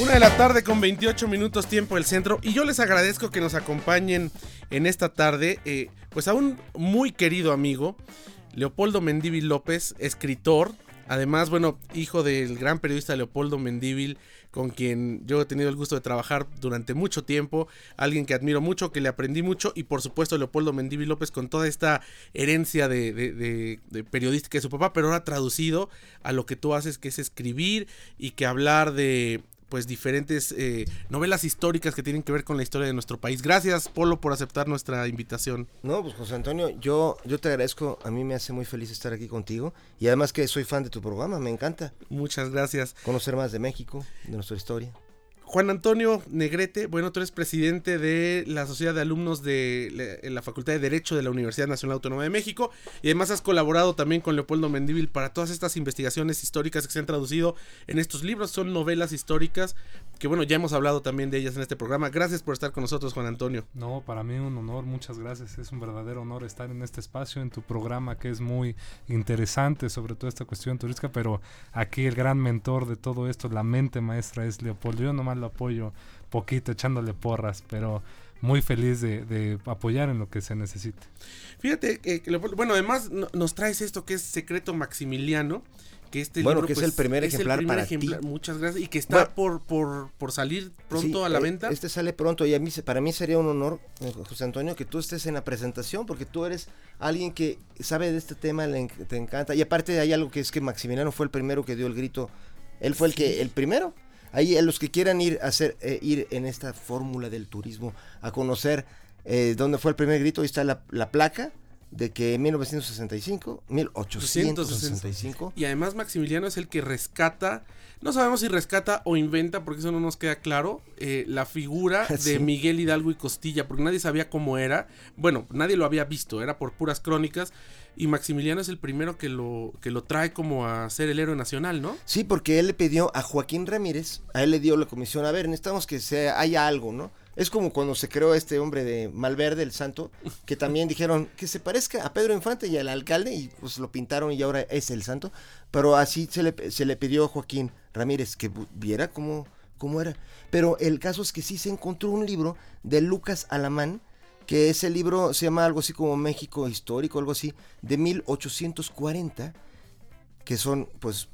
Una de la tarde con 28 minutos tiempo del centro y yo les agradezco que nos acompañen en esta tarde eh, pues a un muy querido amigo, Leopoldo Mendívil López, escritor, además bueno, hijo del gran periodista Leopoldo Mendívil con quien yo he tenido el gusto de trabajar durante mucho tiempo, alguien que admiro mucho, que le aprendí mucho y por supuesto Leopoldo Mendívil López con toda esta herencia de, de, periodística de su papá, pero ahora traducido a lo que tú haces que es escribir y que hablar de pues diferentes eh, novelas históricas que tienen que ver con la historia de nuestro país. Gracias, Polo, por aceptar nuestra invitación. No, pues José Antonio, yo, yo te agradezco, a mí me hace muy feliz estar aquí contigo y además que soy fan de tu programa, me encanta. Muchas gracias. Conocer más de México, de nuestra historia. Juan Antonio Negrete, bueno, tú eres presidente de la Sociedad de Alumnos de la, Facultad de Derecho de la Universidad Nacional Autónoma de México y además has colaborado también con Leopoldo Mendívil para todas estas investigaciones históricas que se han traducido en estos libros, son novelas históricas que bueno, ya hemos hablado también de ellas en este programa. Gracias por estar con nosotros, Juan Antonio. No, para mí un honor, muchas gracias. Es un verdadero honor estar en este espacio, en tu programa que es muy interesante sobre toda esta cuestión turística, pero aquí el gran mentor de todo esto, la mente maestra es Leopoldo. Yo nomás lo apoyo poquito, echándole porras, pero muy feliz de, apoyar en lo que se necesite. Fíjate que, bueno, además nos traes esto que es Secreto Maximiliano que este bueno, que es el pues, primer ejemplar para ti. Muchas gracias. Y que está por, por, por, salir pronto a la eh, venta. Este sale pronto y a mí, para mí sería un honor, eh, José Antonio, que tú estés en la presentación porque tú eres alguien que sabe de este tema, le, te encanta. Y aparte hay algo que es que Maximiliano fue el primero que dio el grito. Él fue el que el primero. Ahí a los que quieran ir a hacer eh, ir en esta fórmula del turismo a conocer dónde fue el primer grito, ahí está la, la placa de que en 1965, 1865. Y además Maximiliano es el que rescata, no sabemos si rescata o inventa, porque eso no nos queda claro, eh, la figura de Miguel Hidalgo y Costilla, porque nadie sabía cómo era. Bueno, nadie lo había visto, era por puras crónicas. Y Maximiliano es el primero que lo, que lo trae como a ser el héroe nacional, ¿no? Sí, porque él le pidió a Joaquín Ramírez, a él le dio la comisión, a ver, necesitamos que sea, haya algo, ¿no? Es como cuando se creó este hombre de Malverde, el santo, que también dijeron que se parezca a Pedro Infante y al alcalde, y pues lo pintaron y ahora es el santo. Pero así se le, se le pidió a Joaquín Ramírez que viera cómo, cómo era. Pero el caso es que sí se encontró un libro de Lucas Alamán, que ese libro se llama algo así como México Histórico, algo así, de 1840, que son pues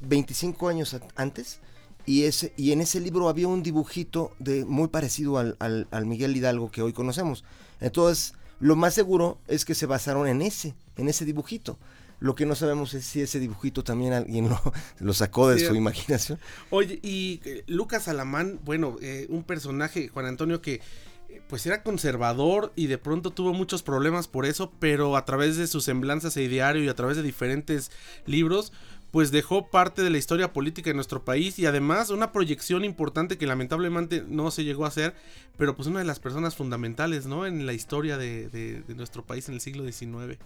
25 años antes y, ese, y en ese libro había un dibujito de, muy parecido al, al, Miguel Hidalgo que hoy conocemos. Entonces, lo más seguro es que se basaron en ese, en ese dibujito. Lo que no sabemos es si ese dibujito también alguien lo, lo sacó de su imaginación. Oye, y eh, Lucas Alamán, bueno, eh, un personaje, Juan Antonio, que eh, pues era conservador y de pronto tuvo muchos problemas por eso, pero a través de sus semblanzas e diario y a través de diferentes libros, pues dejó parte de la historia política de nuestro país y además una proyección importante que lamentablemente no se llegó a hacer, pero pues una de las personas fundamentales, ¿no? En la historia de, nuestro país en el siglo XIX.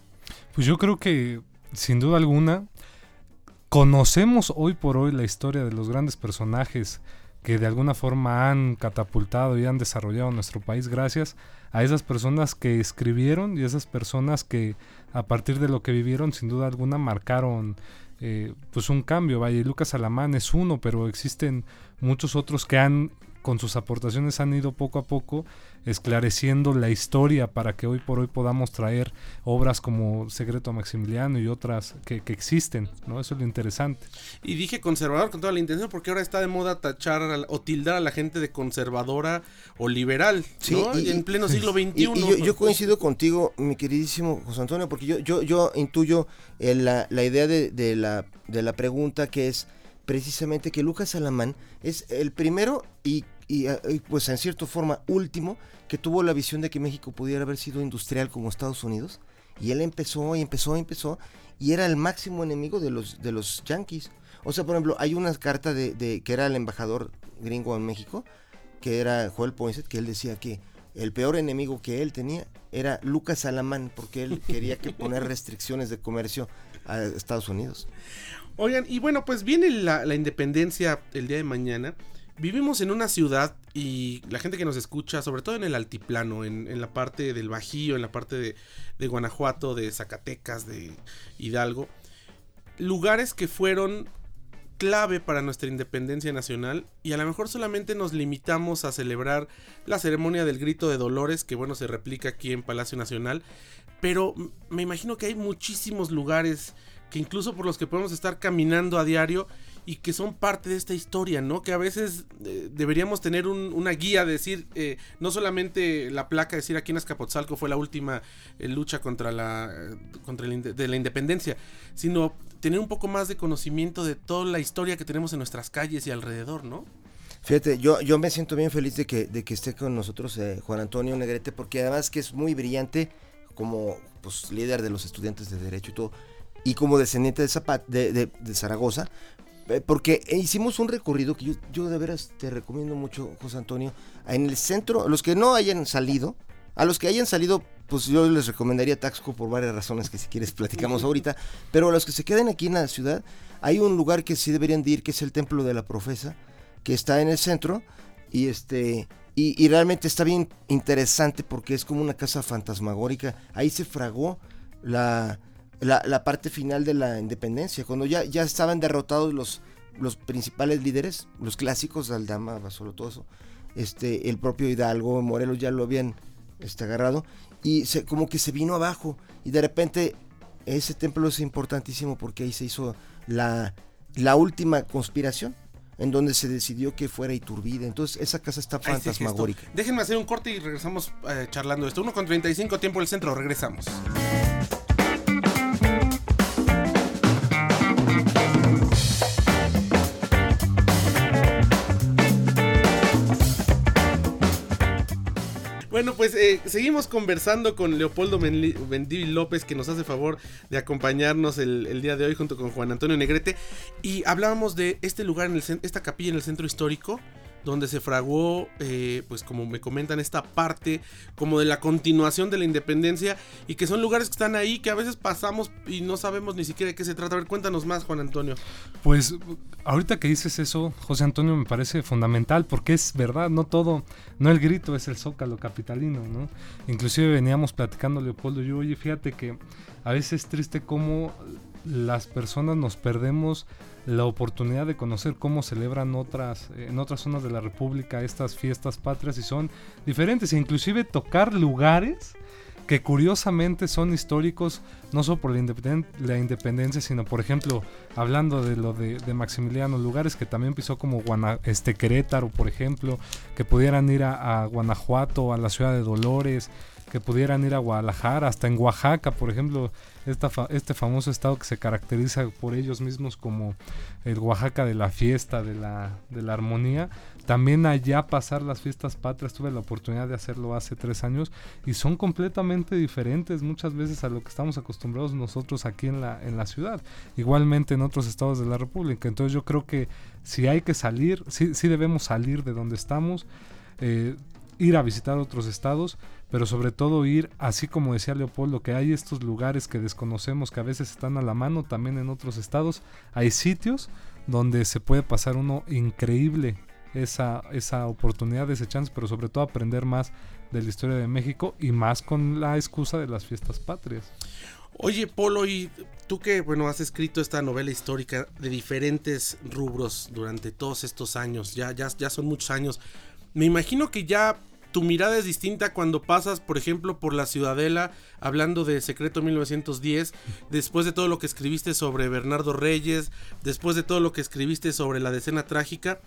Pues yo creo que, sin duda alguna, conocemos hoy por hoy la historia de los grandes personajes que de alguna forma han catapultado y han desarrollado nuestro país gracias a esas personas que escribieron y esas personas que a partir de lo que vivieron sin duda alguna marcaron eh, pues un cambio. Vaya, Lucas Alamán es uno, pero existen muchos otros que han, con sus aportaciones, han ido poco a poco esclareciendo la historia para que hoy por hoy podamos traer obras como Secreto a Maximiliano y otras que, existen, ¿no? Eso es lo interesante. Y dije conservador con toda la intención porque ahora está de moda tachar o tildar a la gente de conservadora o liberal, ¿no? Y, en pleno siglo XXI. Y, yo, coincido contigo, mi queridísimo José Antonio, porque yo, yo, yo intuyo eh, la, la, idea de, de, la, de la pregunta que es precisamente que Lucas Alamán es el primero y eh, y, pues en cierta forma último que tuvo la visión de que México pudiera haber sido industrial como Estados Unidos. Y él empezó y empezó y empezó y era el máximo enemigo de los de los yanquis. O sea por ejemplo hay una carta de, que era el embajador gringo en México que era Joel Poinsett que él decía que el peor enemigo que él tenía era Lucas Alamán porque él quería que poner restricciones de comercio a Estados Unidos Oigan, y bueno, pues viene la, independencia el día de mañana. Vivimos en una ciudad y la gente que nos escucha, sobre todo en el altiplano, en, la parte del Bajío, en la parte de, Guanajuato, de Zacatecas, de Hidalgo, lugares que fueron clave para nuestra independencia nacional y a lo mejor solamente nos limitamos a celebrar la ceremonia del grito de Dolores, que bueno, se replica aquí en Palacio Nacional, pero me imagino que hay muchísimos lugares que incluso por los que podemos estar caminando a diario y que son parte de esta historia, ¿no? Que a veces eh, deberíamos tener una guía, de decir, eh, no solamente la placa, decir aquí en Azcapotzalco fue la última eh, lucha contra la, contra de la independencia, sino tener un poco más de conocimiento de toda la historia que tenemos en nuestras calles y alrededor, ¿no? Fíjate, yo, yo me siento bien feliz de que, de que esté con nosotros Juan Antonio Negrete, porque además que es muy brillante como pues, líder de los estudiantes de Derecho y todo, y como descendiente de, de, de Zaragoza, eh, porque hicimos un recorrido que yo, de veras te recomiendo mucho, José Antonio. En el centro, los que no hayan salido, a los que hayan salido, pues yo les recomendaría Taxco por varias razones que si quieres platicamos ahorita. Pero a los que se queden aquí en la ciudad, hay un lugar que sí deberían de ir, que es el Templo de la Profesa, que está en el centro. Y este. Y, realmente está bien interesante porque es como una casa fantasmagórica. Ahí se fragó la, la, parte final de la independencia, cuando ya, ya estaban derrotados los, los principales líderes, los clásicos, Aldama, Basolo, todo eso, este, el propio Hidalgo, Morelos ya lo habían este, agarrado, y se, como que se vino abajo, y de repente ese templo es importantísimo porque ahí se hizo la, la última conspiración en donde se decidió que fuera Iturbide. Entonces, esa casa está fantasmagórica. Déjenme hacer un corte y regresamos eh, charlando esto. 1 con 35, tiempo del centro, regresamos. Bueno, pues eh, seguimos conversando con Leopoldo Mendí López, que nos hace favor de acompañarnos el, día de hoy junto con Juan Antonio Negrete. Y hablábamos de este lugar, en el, esta capilla en el centro histórico, donde se fraguó, eh, pues como me comentan, esta parte como de la continuación de la independencia y que son lugares que están ahí que a veces pasamos y no sabemos ni siquiera de qué se trata. A ver, cuéntanos más, Juan Antonio. Pues ahorita que dices eso, José Antonio, me parece fundamental porque es verdad, no todo, no el grito es el zócalo capitalino, ¿no? Inclusive veníamos platicando, Leopoldo, yo, oye, fíjate que a veces es triste cómo las personas nos perdemos la oportunidad de conocer cómo celebran otras en otras zonas de la República estas fiestas patrias y son diferentes e inclusive tocar lugares que curiosamente son históricos no solo por la, independencia, sino por ejemplo, hablando de lo de, Maximiliano, lugares que también pisó como este Querétaro, por ejemplo, que pudieran ir a, Guanajuato, a la ciudad de Dolores, que pudieran ir a Guadalajara, hasta en Oaxaca, por ejemplo, este famoso estado que se caracteriza por ellos mismos como el Oaxaca de la fiesta, de la, de la armonía. También allá pasar las fiestas patrias, tuve la oportunidad de hacerlo hace tres años y son completamente diferentes muchas veces a lo que estamos acostumbrados nosotros aquí en la, en la ciudad. Igualmente en otros estados de la República. Entonces yo creo que si hay que salir, sí, sí debemos salir de donde estamos. Eh, ir a visitar otros estados, pero sobre todo ir, así como decía Leopoldo, que hay estos lugares que desconocemos, que a veces están a la mano también en otros estados, hay sitios donde se puede pasar uno increíble esa, esa oportunidad, ese chance, pero sobre todo aprender más de la historia de México y más con la excusa de las fiestas patrias. Oye, Polo, y tú que bueno has escrito esta novela histórica de diferentes rubros durante todos estos años, ya, ya, ya son muchos años. Me imagino que ya tu mirada es distinta cuando pasas, por ejemplo, por la Ciudadela, hablando de Secreto 1910, después de todo lo que escribiste sobre Bernardo Reyes, después de todo lo que escribiste sobre la decena trágica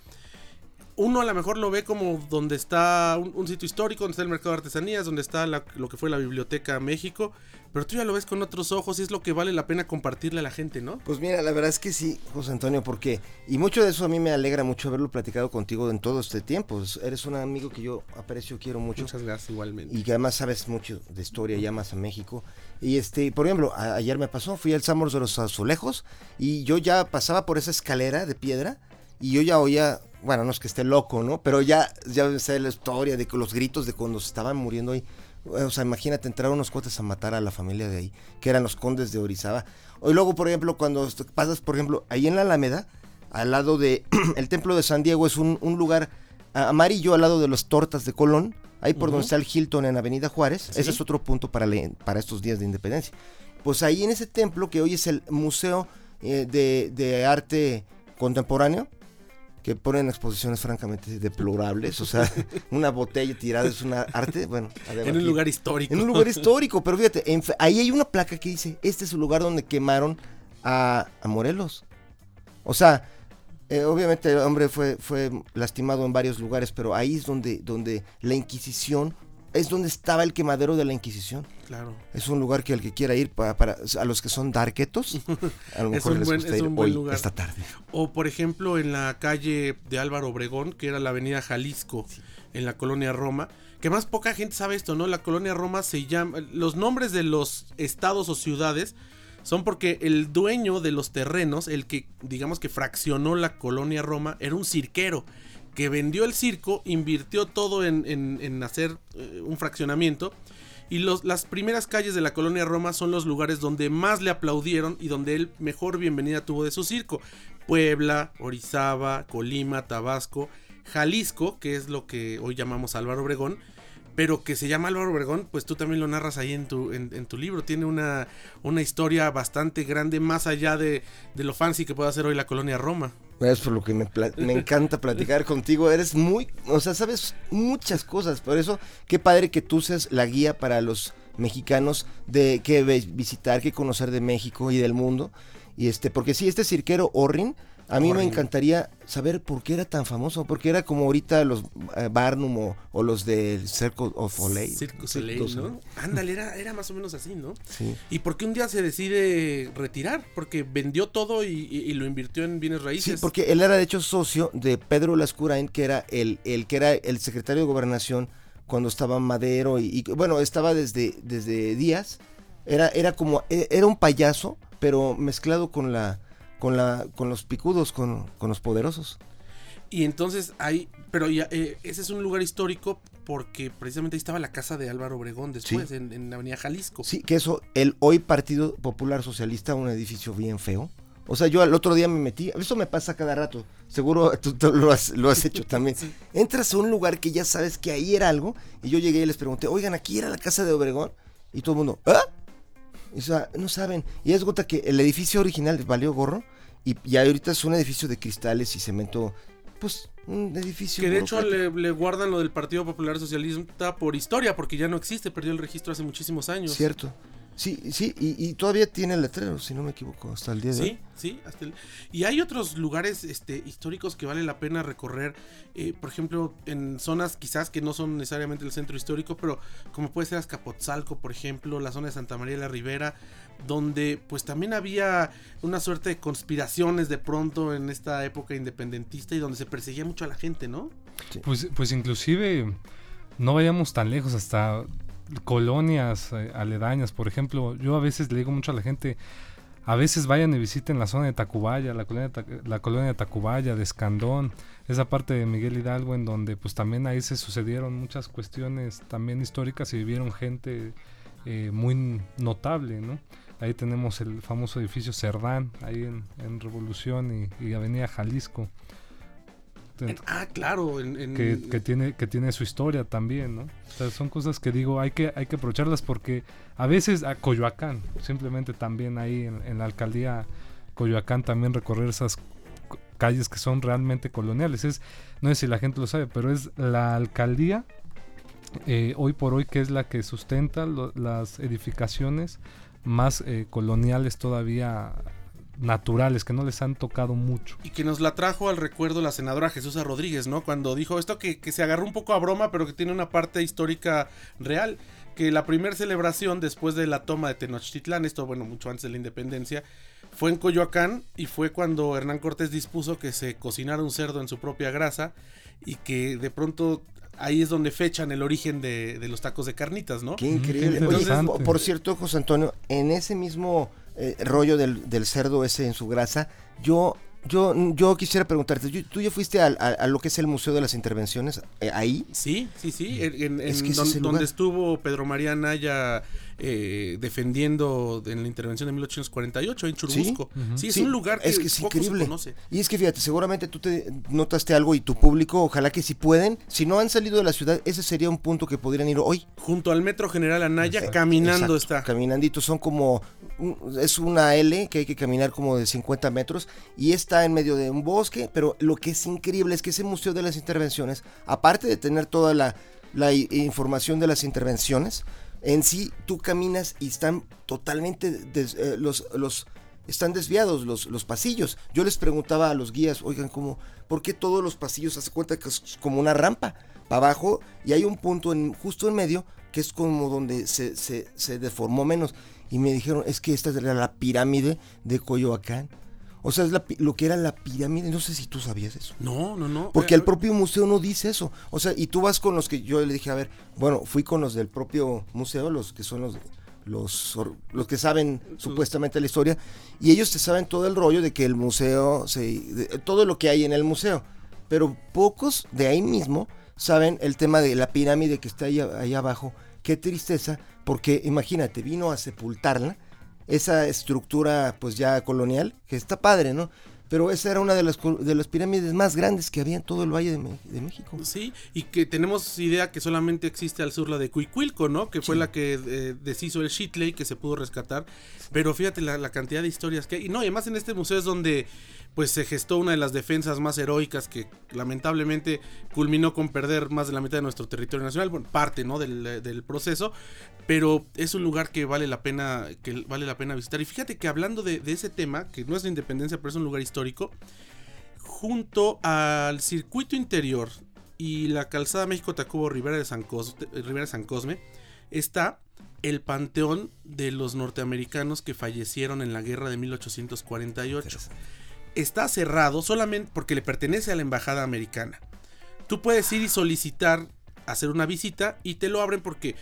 uno a lo mejor lo ve como donde está un, sitio histórico, donde está el mercado de artesanías, donde está lo que fue la Biblioteca México, pero tú ya lo ves con otros ojos y es lo que vale la pena compartirle a la gente, ¿no? Pues mira, la verdad es que sí, José Antonio, porque, y mucho de eso a mí me alegra mucho haberlo platicado contigo en todo este tiempo. Eres un amigo que yo aprecio, quiero mucho. Muchas gracias, igualmente. Y que además sabes mucho de historia, llamas a México. Y este, por ejemplo, ayer me pasó, fui al Samos de los Azulejos y yo ya pasaba por esa escalera de piedra y yo ya oía bueno, no es que esté loco, ¿no? Pero ya, ya sé la historia de los gritos de cuando se estaban muriendo ahí. O sea, imagínate entrar unos cuates a matar a la familia de ahí, que eran los condes de Orizaba. Y luego, por ejemplo, cuando pasas, por ejemplo, ahí en la Alameda, al lado de el templo de San Diego, es un, lugar amarillo al lado de las tortas de Colón, ahí por donde está el Hilton en Avenida Juárez. Ese es otro punto para, para estos días de independencia. Pues ahí en ese templo, que hoy es el Museo eh, de, de Arte contemporáneo que ponen exposiciones francamente deplorables. O sea, una botella tirada es una arte. Bueno, En un lugar histórico. En un lugar histórico, pero fíjate, en ahí hay una placa que dice, este es el lugar donde quemaron a, a Morelos. O sea, eh, obviamente el hombre fue, fue lastimado en varios lugares, pero ahí es donde, donde la Inquisición, es donde estaba el quemadero de la Inquisición. Claro. Es un lugar que el que quiera ir, para, para- a los que son darketos, a lo Es mejor les buen- gusta es ir un buen hoy, lugar. esta tarde. O por ejemplo en la calle de Álvaro Obregón, que era la avenida Jalisco, en la colonia Roma, que más poca gente sabe esto, ¿no? La colonia Roma se llama, los nombres de los estados o ciudades son porque el dueño de los terrenos, el que digamos que fraccionó la colonia Roma, era un cirquero que vendió el circo, invirtió todo en, en- en hacer eh, un fraccionamiento. Y los, las primeras calles de la colonia Roma son los lugares donde más le aplaudieron y donde él mejor bienvenida tuvo de su circo. Puebla, Orizaba, Colima, Tabasco, Jalisco, que es lo que hoy llamamos Álvaro Obregón, pero que se llama Álvaro Obregón, pues tú también lo narras ahí en tu, en, en tu libro. Tiene una, una historia bastante grande, más allá de, de lo fancy que puede hacer hoy la colonia Roma. Es por lo que me, me encanta platicar contigo. Eres muy, o sea, sabes muchas cosas. Por eso, qué padre que tú seas la guía para los mexicanos de qué visitar, qué conocer de México y del mundo. Y este, porque sí, este cirquero Orrin, a mí me encantaría saber por qué era tan famoso. Porque era como ahorita los eh, Barnum o, o los del Circle of Soleil. Circo Soleil, ¿no? Ándale, era, era más o menos así, ¿no? Sí. ¿Y por qué un día se decide retirar? Porque vendió todo y, y- y lo invirtió en bienes Sí, raíces. porque él era de hecho socio de Pedro Lascurain, que era el, el que era el secretario de gobernación cuando estaba Madero y, y, bueno, estaba desde, desde Díaz. Era, era como, e- era un payaso, pero mezclado con la, con la, con los picudos, con, con los poderosos. Y entonces ahí, pero ya, eh, ese es un lugar histórico porque precisamente ahí estaba la casa de Álvaro Obregón después, en, en la Avenida Jalisco. Sí, que eso, el hoy Partido Popular Socialista, un edificio bien feo. O sea, yo al otro día me metí, eso me pasa cada rato, seguro tú, tú lo, has, lo has hecho también. Sí. Entras a un lugar que ya sabes que ahí era algo, y yo llegué y les pregunté, oigan, aquí era la casa de Obregón, y todo el mundo, ¿ah? O sea, no saben. Y es gota que el edificio original valió gorro, y, y ahorita es un edificio de cristales y cemento, pues, un edificio. Que de hecho le, le guardan lo del Partido Popular Socialista por historia, porque ya no existe, perdió el registro hace muchísimos años. Cierto. Sí, sí, y, y todavía tiene el letrero, si no me equivoco, hasta el día de hoy. Sí, sí. Hasta el- Y hay otros lugares este, históricos que vale la pena recorrer, eh, por ejemplo, en zonas quizás que no son necesariamente el centro histórico, pero como puede ser Azcapotzalco, por ejemplo, la zona de Santa María de la Ribera, donde pues también había una suerte de conspiraciones de pronto en esta época independentista y donde se perseguía mucho a la gente, ¿no? Pues, pues inclusive no vayamos tan lejos hasta colonias eh, aledañas. Por ejemplo, yo a veces le digo mucho a la gente, a veces vayan y visiten la zona de Tacubaya, la colonia, de la colonia de Tacubaya, de Escandón, esa parte de Miguel Hidalgo en donde pues también ahí se sucedieron muchas cuestiones también históricas y vivieron gente eh, muy notable, ¿no? Ahí tenemos el famoso edificio Cerdán, ahí en, Revolución y Avenida Jalisco. En- ah, claro, en, en- que, que tiene que tiene su historia también, ¿no? O sea, son cosas que digo, hay que hay que aprovecharlas porque a veces a Coyoacán, simplemente también ahí en, la alcaldía Coyoacán también recorrer esas calles que son realmente coloniales. Es no sé si la gente lo sabe, pero es la alcaldía eh, hoy por hoy que es la que sustenta lo- las edificaciones más eh, coloniales todavía naturales que no les han tocado mucho. Y que nos la trajo al recuerdo la senadora Jesús Rodríguez, ¿no? Cuando dijo esto que, que se agarró un poco a broma, pero que tiene una parte histórica real. Que la primera celebración después de la toma de Tenochtitlán, esto, bueno, mucho antes de la independencia, fue en Coyoacán y fue cuando Hernán Cortés dispuso que se cocinara un cerdo en su propia grasa y que de pronto ahí es donde fechan el origen de, de los tacos de carnitas, ¿no? Qué qué increíble. Por cierto, José Antonio, en ese mismo eh, rollo del, del cerdo ese en su grasa, yo, yo, yo quisiera preguntarte, ¿tú ya fuiste al- a, a lo que es el Museo de las Intervenciones eh, ahí? Sí, sí, sí. En, en- Es que don- donde estuvo Pedro María Naya eh, defendiendo en la intervención de 1848 en Churubusco. Sí, es Sí, un lugar que es que es poco se increíble. conoce. Y es que fíjate, seguramente tú te notaste algo y tu público, ojalá que si pueden, si no han salido de la ciudad, ese sería un punto que podrían ir hoy. Junto al Metro General Anaya, caminando Exacto, está. Caminandito, son como, un- es una L que hay que caminar como de 50 metros y está en medio de un bosque, pero lo que es increíble es que ese Museo de las Intervenciones, aparte de tener toda la, la información de las intervenciones, en sí tú caminas y están totalmente, eh, los, los, están desviados los, los pasillos. Yo les preguntaba a los guías, oigan, ¿cómo, ¿por qué todos los pasillos hace cuenta que es como una rampa para abajo y hay un punto en, justo en medio que es como donde se, se, se deformó menos? Y me dijeron, es que esta era la pirámide de Coyoacán. O sea, es la lo que era la pirámide, no sé si tú sabías eso. No, no, no. Porque Eh, el propio museo no dice eso. O sea, y tú vas con los que yo le dije, a ver, bueno, fui con los del propio museo, los que son los los, los que saben supuestamente la historia, y ellos te saben todo el rollo de que el museo, se, de- todo lo que hay en el museo. Pero pocos de ahí mismo saben el tema de la pirámide que está ahí, ahí abajo. Qué tristeza, porque imagínate, vino a sepultarla, esa estructura pues ya colonial, que está padre, ¿no? Pero esa era una de las, de las pirámides más grandes que había en todo el Valle de, Me- de México. Sí, y que tenemos idea que solamente existe al sur la de Cuicuilco, ¿no? Que fue la que eh, deshizo el Shitley, que se pudo rescatar. Pero fíjate la, la cantidad de historias que hay. Y no, y además en este museo es donde pues se gestó una de las defensas más heroicas que lamentablemente culminó con perder más de la mitad de nuestro territorio nacional, bueno, parte, ¿no? Del, proceso, pero es un lugar que vale la pena, que vale la pena visitar. Y fíjate que hablando de, ese tema, que no es la independencia, pero es un lugar histórico, junto al circuito interior y la calzada México-Tacubo Rivera de San, Cos- Rivera San Cosme está el panteón de los norteamericanos que fallecieron en la guerra de 1848. Está cerrado solamente porque le pertenece a la embajada americana. Tú puedes ir y solicitar hacer una visita y te lo abren porque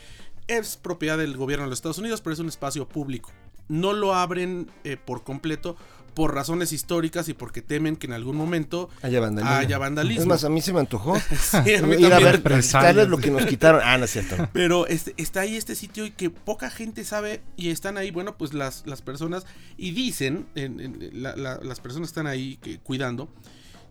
es propiedad del gobierno de los Estados Unidos, pero es un espacio público. No lo abren eh, por completo por razones históricas y porque temen que en algún momento Haya vandalismo. haya vandalismo. Es más, a mí se me antojó Sí, a mí ir a también. ver, quitarles lo que nos quitaron. Ah, no es cierto. Pero este, está ahí este sitio y que poca gente sabe y están ahí, bueno, pues las, las personas y dicen, en- en- la- la- las personas están ahí que, cuidando,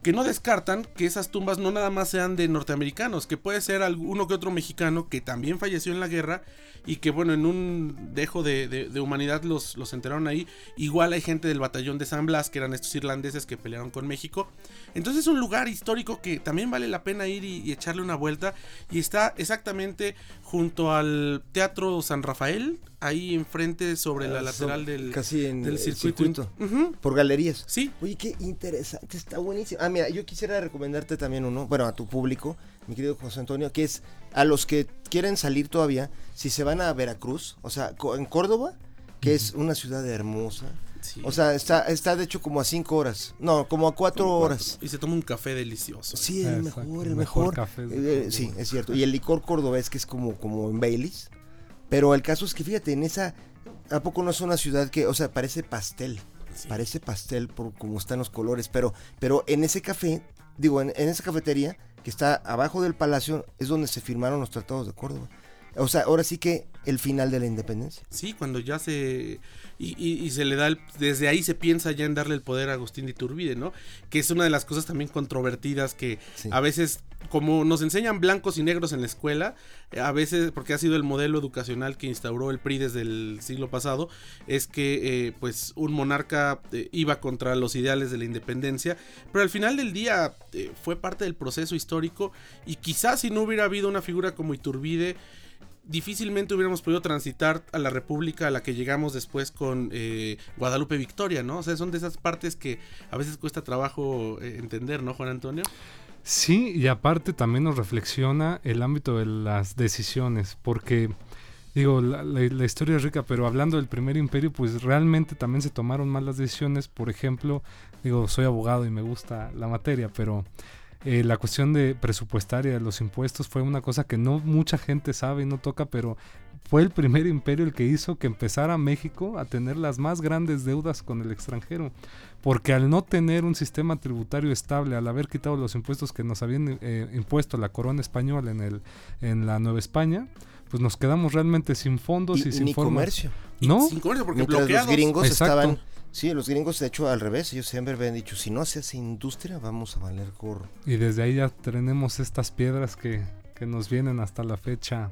que no descartan que esas tumbas no nada más sean de norteamericanos, que puede ser alguno que otro mexicano que también falleció en la guerra y que bueno, en un dejo de, humanidad los, los enterraron ahí. Igual hay gente del batallón de San Blas, que eran estos irlandeses que pelearon con México. Entonces es un lugar histórico que también vale la pena ir y, y echarle una vuelta. Y está exactamente junto al Teatro San Rafael, ahí enfrente sobre la Ah, lateral del, casi en del el circuito. Por galerías. Sí, Oye, qué interesante, está buenísimo. Ah, mira, yo quisiera recomendarte también uno, bueno, a tu público, mi querido José Antonio, que es a los que quieren salir todavía, si se van a Veracruz, o sea, en Córdoba, que es una ciudad hermosa. Sí. O sea, está, está de hecho como a cinco horas. No, como a cuatro Como horas. Y se toma un café delicioso. Sí, el Exacto, mejor, el mejor mejor. café de Eh, Córdoba. sí, es cierto. Y el licor cordobés que es como, como en Baileys. Pero el caso es que fíjate, en esa, ¿a poco no es una ciudad que, o sea, parece pastel? Sí. Parece pastel por cómo están los colores, pero, pero en ese café, digo, en, en esa cafetería que está abajo del palacio es donde se firmaron los tratados de Córdoba. O sea, ahora sí que el final de la independencia. Sí, cuando ya se. Y, y- y se le da. el- desde ahí se piensa ya en darle el poder a Agustín de Iturbide, ¿no? Que es una de las cosas también controvertidas que Sí. a veces, como nos enseñan blancos y negros en la escuela, eh, a veces, porque ha sido el modelo educacional que instauró el PRI desde el siglo pasado, es que, eh, pues, un monarca eh, iba contra los ideales de la independencia, pero al final del día eh, fue parte del proceso histórico y quizás si no hubiera habido una figura como Iturbide, difícilmente hubiéramos podido transitar a la república a la que llegamos después con eh, Guadalupe Victoria, ¿no? O sea, son de esas partes que a veces cuesta trabajo eh, entender, ¿no, Juan Antonio? Sí, y aparte también nos reflexiona el ámbito de las decisiones, porque digo, la, la- la historia es rica, pero hablando del primer imperio, pues realmente también se tomaron malas decisiones. Por ejemplo, digo, soy abogado y me gusta la materia, pero eh, la cuestión de presupuestaria de los impuestos fue una cosa que no mucha gente sabe y no toca, pero fue el primer imperio el que hizo que empezara México a tener las más grandes deudas con el extranjero. Porque al no tener un sistema tributario estable, al haber quitado los impuestos que nos habían eh, impuesto la corona española en, el, en la Nueva España, pues nos quedamos realmente sin fondos y, sin ni comercio. ¿No? Sin comercio, porque Mientras bloqueados. los gringos Exacto. estaban... Sí, los gringos de hecho al revés, ellos siempre habían dicho, si no se hace industria vamos a valer gorro. Y desde ahí ya tenemos estas piedras que, que nos vienen hasta la fecha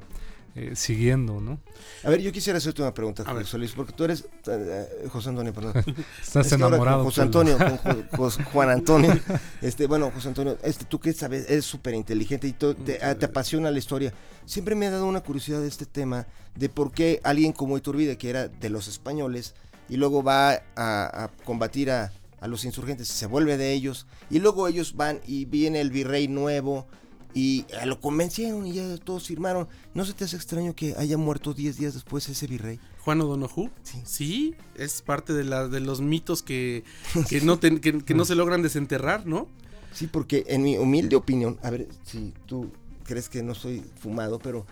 eh, siguiendo, ¿no? A ver, yo quisiera hacerte una pregunta, A. José Luis, porque tú eres... eh, eh, José Antonio, perdón. Estás Es que enamorado. Con José. Antonio, con Jo- Jos- Juan Antonio. Este, bueno, José Antonio, este, tú que sabes, eres súper inteligente y to- te, ah, te apasiona la historia. Siempre me ha dado una curiosidad de este tema, de por qué alguien como Iturbide, que era de los españoles, y luego va a, a combatir a, a los insurgentes, se vuelve de ellos, y luego ellos van y viene el virrey nuevo, y eh, lo convencieron y ya todos firmaron. ¿No se te hace extraño que haya muerto 10 días después ese virrey? Juan O'Donoghue. Sí. Sí, es parte de, la, de los mitos que, que, no que, que no se logran desenterrar, ¿no? Sí, porque en mi humilde opinión, a ver si tú crees que no estoy fumado, pero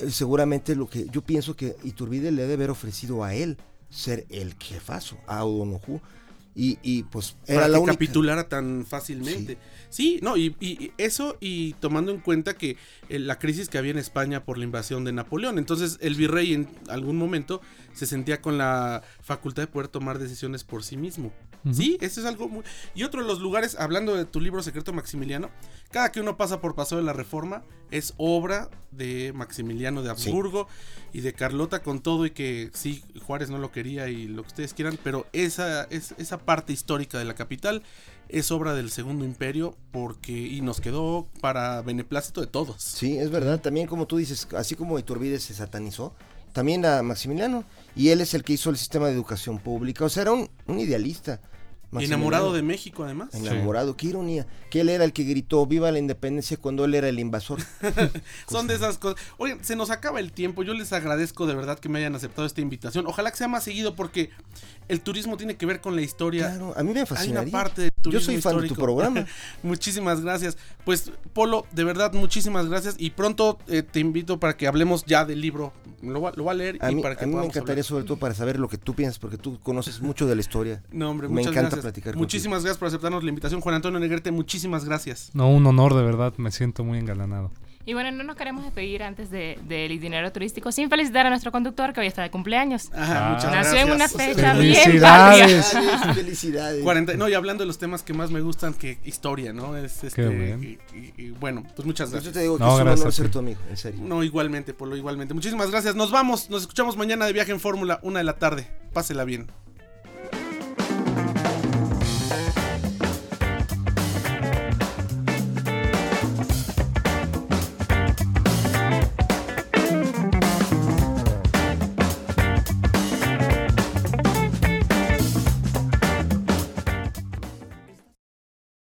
eh, seguramente lo que yo pienso que Iturbide le debe haber ofrecido a él ser el jefazo, a. Y, y pues era para la que única. capitulara tan fácilmente. Sí, no, y, y- y eso y tomando en cuenta que eh, la crisis que había en España por la invasión de Napoleón, entonces el virrey en algún momento se sentía con la facultad de poder tomar decisiones por sí mismo. Sí, eso es algo muy... Y otro de los lugares, hablando de tu libro Secreto Maximiliano, cada que uno pasa por Paso de la Reforma es obra de Maximiliano de Sí. Habsburgo y de Carlota con todo y que sí, Juárez no lo quería y lo que ustedes quieran, pero esa, es, esa parte histórica de la capital es obra del Segundo Imperio porque y nos quedó para beneplácito de todos. Sí, es verdad. También como tú dices, así como Iturbide se satanizó, también a Maximiliano. Y él es el que hizo el sistema de educación pública. O sea, era un, un idealista. Enamorado de. México además. Enamorado, qué ironía. Que él era el que gritó viva la independencia cuando él era el invasor. Son de esas cosas. Oigan, se nos acaba el tiempo. Yo les agradezco de verdad que me hayan aceptado esta invitación. Ojalá que sea más seguido porque el turismo tiene que ver con la historia. Claro, a mí me Hay fascina. una parte de turismo Yo soy fan de tu programa. muchísimas gracias. Pues, Polo, de verdad, muchísimas gracias. Y pronto eh, te invito para que hablemos ya del libro. Lo, va- lo voy a leer A y mí, para que a mí me encantaría hablar. sobre todo para saber lo que tú piensas, porque tú conoces mucho de la historia. No, hombre, Me muchas encanta gracias. platicar contigo. Muchísimas gracias por aceptarnos la invitación. Juan Antonio Negrete, muchísimas gracias. No, un honor de verdad, me siento muy engalanado. Y bueno, no nos queremos despedir antes de- del itinerario turístico sin felicitar a nuestro conductor que hoy está de cumpleaños. Ajá, muchas Nació gracias. en una fecha bien Felicidades. patria. Felicidades. 40 no, y hablando de los temas que más me gustan, que historia, ¿no? Es este. bueno. y- y- y bueno, pues muchas Yo gracias. te digo que No, es un gracias honor ser tu amigo, en serio. No, igualmente, Polo, igualmente. Muchísimas gracias. Nos vamos, nos escuchamos mañana de viaje en Fórmula, una de la tarde. Pásela bien.